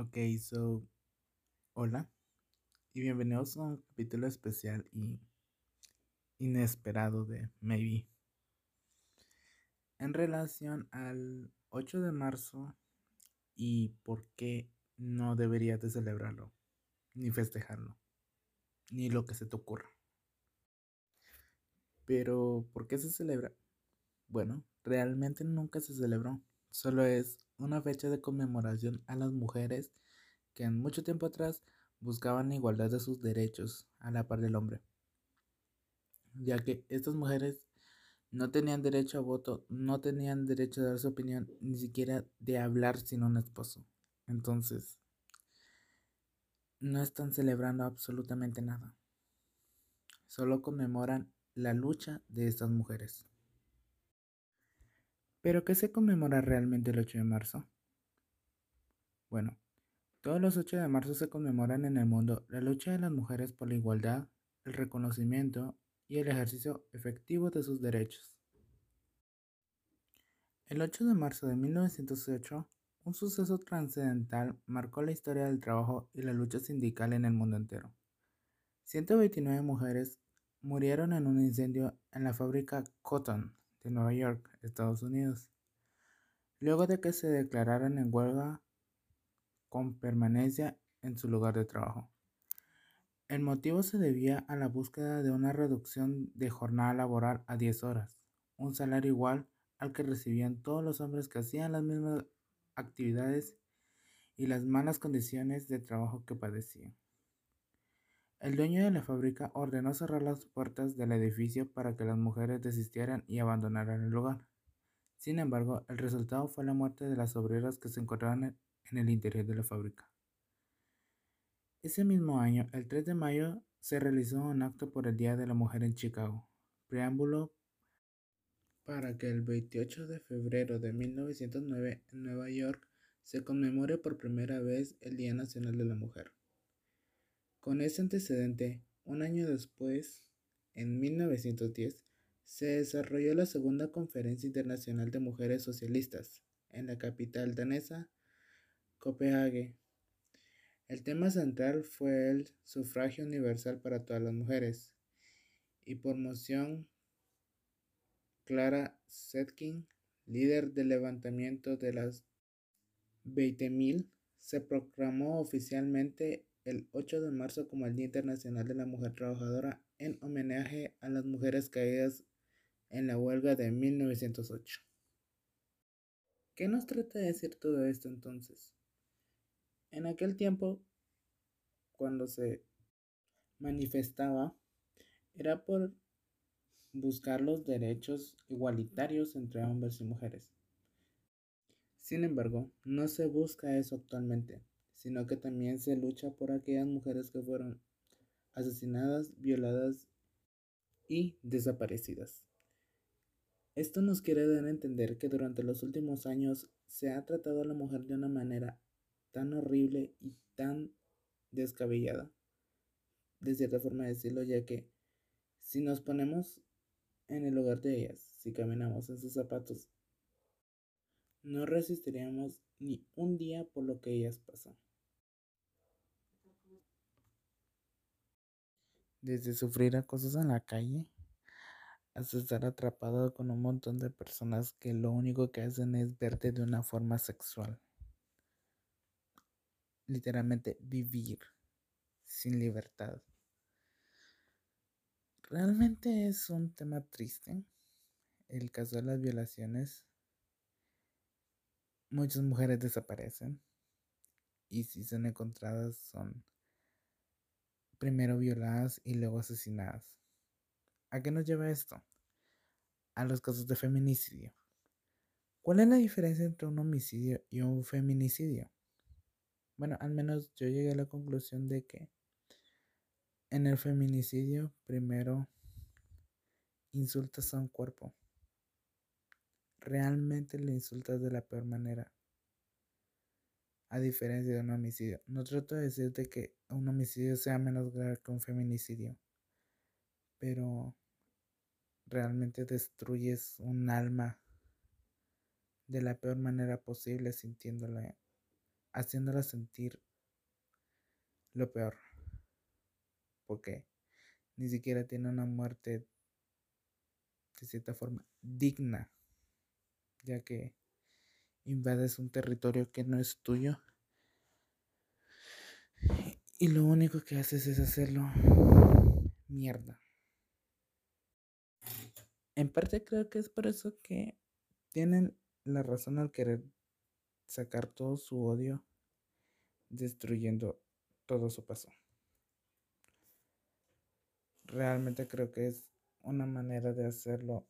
Ok, so, hola y bienvenidos a un capítulo especial y inesperado de Maybe. En relación al 8 de marzo y por qué no deberías de celebrarlo, ni festejarlo, ni lo que se te ocurra. Pero, ¿por qué se celebra? Bueno, realmente nunca se celebró. Solo es una fecha de conmemoración a las mujeres que en mucho tiempo atrás buscaban la igualdad de sus derechos a la par del hombre, ya que estas mujeres no tenían derecho a voto, no tenían derecho a dar su opinión, ni siquiera de hablar sin un esposo. Entonces, no están celebrando absolutamente nada. Solo conmemoran la lucha de estas mujeres. ¿Pero qué se conmemora realmente el 8 de marzo? Bueno, todos los 8 de marzo se conmemoran en el mundo la lucha de las mujeres por la igualdad, el reconocimiento y el ejercicio efectivo de sus derechos. El 8 de marzo de 1908, un suceso trascendental marcó la historia del trabajo y la lucha sindical en el mundo entero. 129 mujeres murieron en un incendio en la fábrica Cotton de Nueva York, Estados Unidos, luego de que se declararan en huelga con permanencia en su lugar de trabajo. El motivo se debía a la búsqueda de una reducción de jornada laboral a 10 horas, un salario igual al que recibían todos los hombres que hacían las mismas actividades y las malas condiciones de trabajo que padecían. El dueño de la fábrica ordenó cerrar las puertas del edificio para que las mujeres desistieran y abandonaran el lugar. Sin embargo, el resultado fue la muerte de las obreras que se encontraban en el interior de la fábrica. Ese mismo año, el 3 de mayo, se realizó un acto por el Día de la Mujer en Chicago, preámbulo para que el 28 de febrero de 1909 en Nueva York se conmemore por primera vez el Día Nacional de la Mujer. Con ese antecedente, un año después, en 1910, se desarrolló la segunda Conferencia Internacional de Mujeres Socialistas en la capital danesa, Copenhague. El tema central fue el sufragio universal para todas las mujeres y por moción Clara Zetkin, líder del levantamiento de las 20.000, se proclamó oficialmente el 8 de marzo como el Día Internacional de la Mujer Trabajadora en homenaje a las mujeres caídas en la huelga de 1908. ¿Qué nos trata de decir todo esto entonces? En aquel tiempo, cuando se manifestaba, era por buscar los derechos igualitarios entre hombres y mujeres. Sin embargo, no se busca eso actualmente sino que también se lucha por aquellas mujeres que fueron asesinadas, violadas y desaparecidas. Esto nos quiere dar a entender que durante los últimos años se ha tratado a la mujer de una manera tan horrible y tan descabellada, de cierta forma decirlo, ya que si nos ponemos en el lugar de ellas, si caminamos en sus zapatos, no resistiríamos ni un día por lo que ellas pasan. Desde sufrir acosos en la calle hasta estar atrapado con un montón de personas que lo único que hacen es verte de una forma sexual. Literalmente vivir sin libertad. Realmente es un tema triste. El caso de las violaciones. Muchas mujeres desaparecen. Y si son encontradas son primero violadas y luego asesinadas. ¿A qué nos lleva esto? A los casos de feminicidio. ¿Cuál es la diferencia entre un homicidio y un feminicidio? Bueno, al menos yo llegué a la conclusión de que en el feminicidio primero insultas a un cuerpo. Realmente le insultas de la peor manera a diferencia de un homicidio. No trato de decirte que un homicidio sea menos grave que un feminicidio, pero realmente destruyes un alma de la peor manera posible sintiéndola haciéndola sentir lo peor. Porque ni siquiera tiene una muerte de cierta forma digna, ya que invades un territorio que no es tuyo y lo único que haces es hacerlo mierda. En parte creo que es por eso que tienen la razón al querer sacar todo su odio destruyendo todo su paso. Realmente creo que es una manera de hacerlo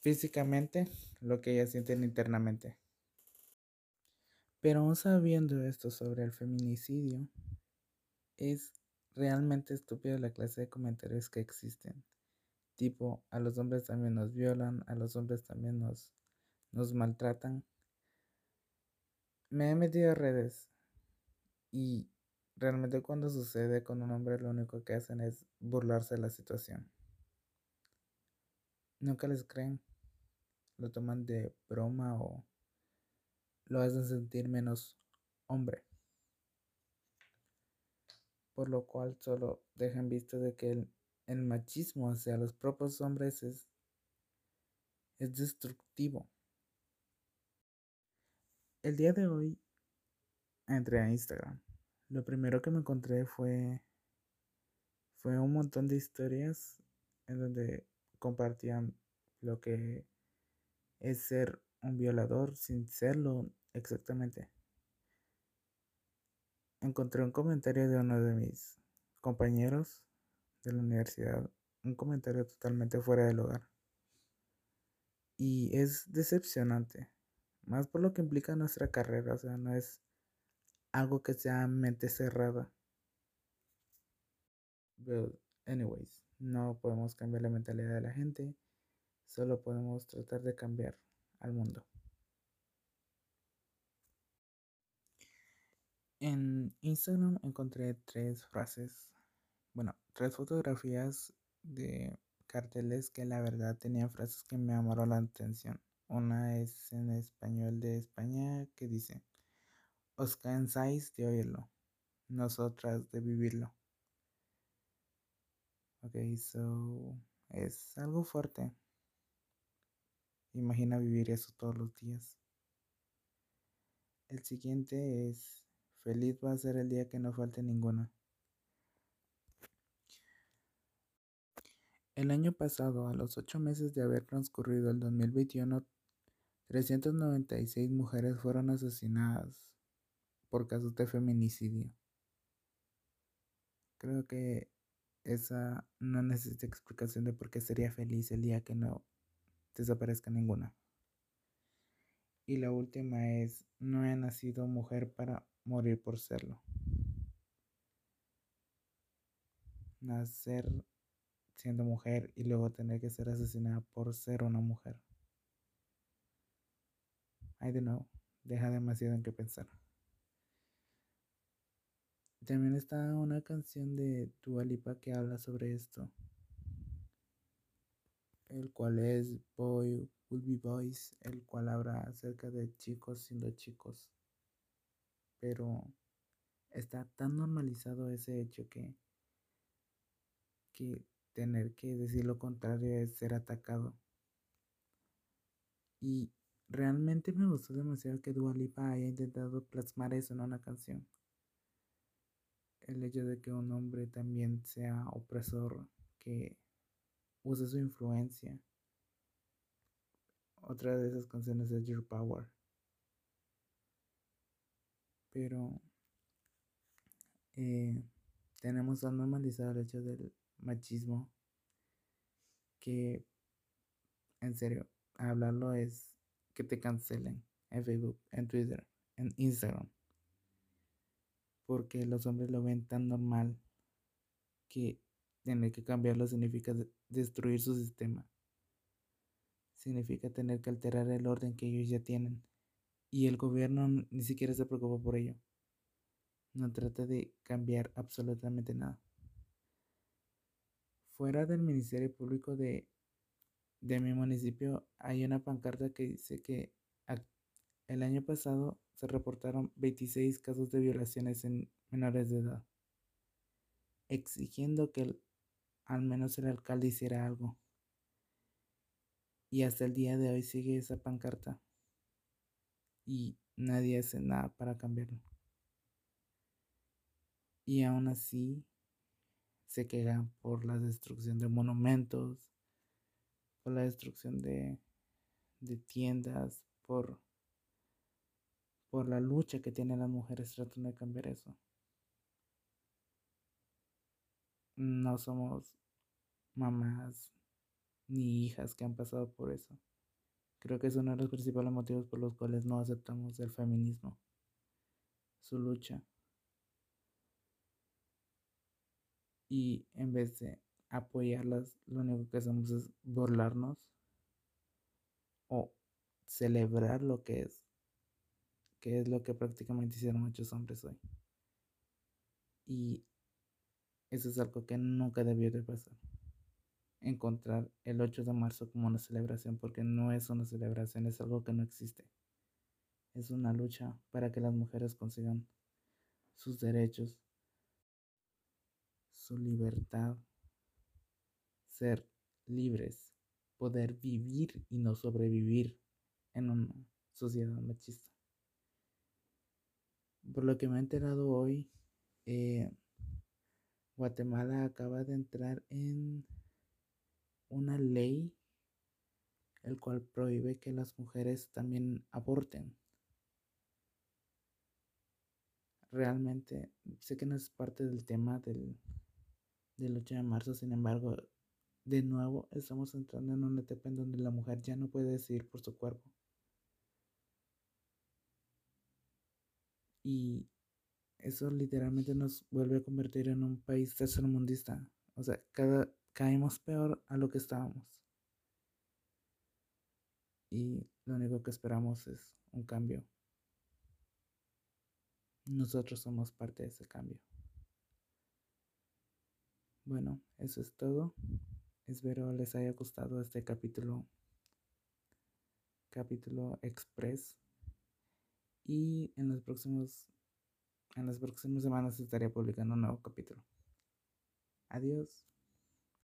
físicamente lo que ellas sienten internamente. Pero aún sabiendo esto sobre el feminicidio, es realmente estúpido la clase de comentarios que existen. Tipo, a los hombres también nos violan, a los hombres también nos, nos maltratan. Me he metido a redes y realmente cuando sucede con un hombre lo único que hacen es burlarse de la situación. Nunca les creen, lo toman de broma o lo hacen sentir menos hombre. Por lo cual solo dejan visto de que el, el machismo hacia los propios hombres es, es destructivo. El día de hoy entré a Instagram. Lo primero que me encontré fue, fue un montón de historias en donde compartían lo que es ser un violador sin serlo exactamente. Encontré un comentario de uno de mis compañeros de la universidad, un comentario totalmente fuera del hogar. Y es decepcionante, más por lo que implica nuestra carrera, o sea, no es algo que sea mente cerrada. But anyways, no podemos cambiar la mentalidad de la gente, solo podemos tratar de cambiar al mundo. En Instagram encontré tres frases, bueno, tres fotografías de carteles que la verdad tenían frases que me llamaron la atención. Una es en español de España que dice, os cansáis de oírlo, nosotras de vivirlo. Ok, so es algo fuerte. Imagina vivir eso todos los días. El siguiente es, feliz va a ser el día que no falte ninguna. El año pasado, a los ocho meses de haber transcurrido el 2021, 396 mujeres fueron asesinadas por casos de feminicidio. Creo que esa no necesita explicación de por qué sería feliz el día que no desaparezca ninguna. Y la última es, no he nacido mujer para morir por serlo. Nacer siendo mujer y luego tener que ser asesinada por ser una mujer. I don't know, deja demasiado en qué pensar. También está una canción de Dua Lipa que habla sobre esto el cual es Boy Will Be Boys, el cual habla acerca de chicos siendo chicos. Pero está tan normalizado ese hecho que, que tener que decir lo contrario es ser atacado. Y realmente me gustó demasiado que Dua Lipa haya intentado plasmar eso en una canción. El hecho de que un hombre también sea opresor, que use su influencia. Otra de esas canciones es Your Power. Pero eh, tenemos tan normalizado el hecho del machismo que, en serio, hablarlo es que te cancelen en Facebook, en Twitter, en Instagram. Porque los hombres lo ven tan normal que tener que cambiarlo significa destruir su sistema. Significa tener que alterar el orden que ellos ya tienen. Y el gobierno ni siquiera se preocupa por ello. No trata de cambiar absolutamente nada. Fuera del Ministerio Público de, de mi municipio hay una pancarta que dice que el año pasado se reportaron 26 casos de violaciones en menores de edad, exigiendo que al menos el alcalde hiciera algo. Y hasta el día de hoy sigue esa pancarta y nadie hace nada para cambiarlo. Y aún así se quejan por la destrucción de monumentos, por la destrucción de, de tiendas, por, por la lucha que tienen las mujeres tratando de cambiar eso. No somos mamás ni hijas que han pasado por eso. Creo que es uno de los principales motivos por los cuales no aceptamos el feminismo, su lucha. Y en vez de apoyarlas, lo único que hacemos es burlarnos o celebrar lo que es, que es lo que prácticamente hicieron muchos hombres hoy. Y eso es algo que nunca debió de pasar encontrar el 8 de marzo como una celebración porque no es una celebración, es algo que no existe. Es una lucha para que las mujeres consigan sus derechos, su libertad, ser libres, poder vivir y no sobrevivir en una sociedad machista. Por lo que me he enterado hoy, eh, Guatemala acaba de entrar en una ley el cual prohíbe que las mujeres también aborten. Realmente sé que no es parte del tema del, del 8 de marzo, sin embargo, de nuevo estamos entrando en una etapa en donde la mujer ya no puede decidir por su cuerpo. Y eso literalmente nos vuelve a convertir en un país tercermundista. O sea, cada, caímos peor a lo que estábamos. Y lo único que esperamos es un cambio. Nosotros somos parte de ese cambio. Bueno, eso es todo. Espero les haya gustado este capítulo. Capítulo express. Y en los próximos en las próximas semanas estaré publicando un nuevo capítulo. Adiós.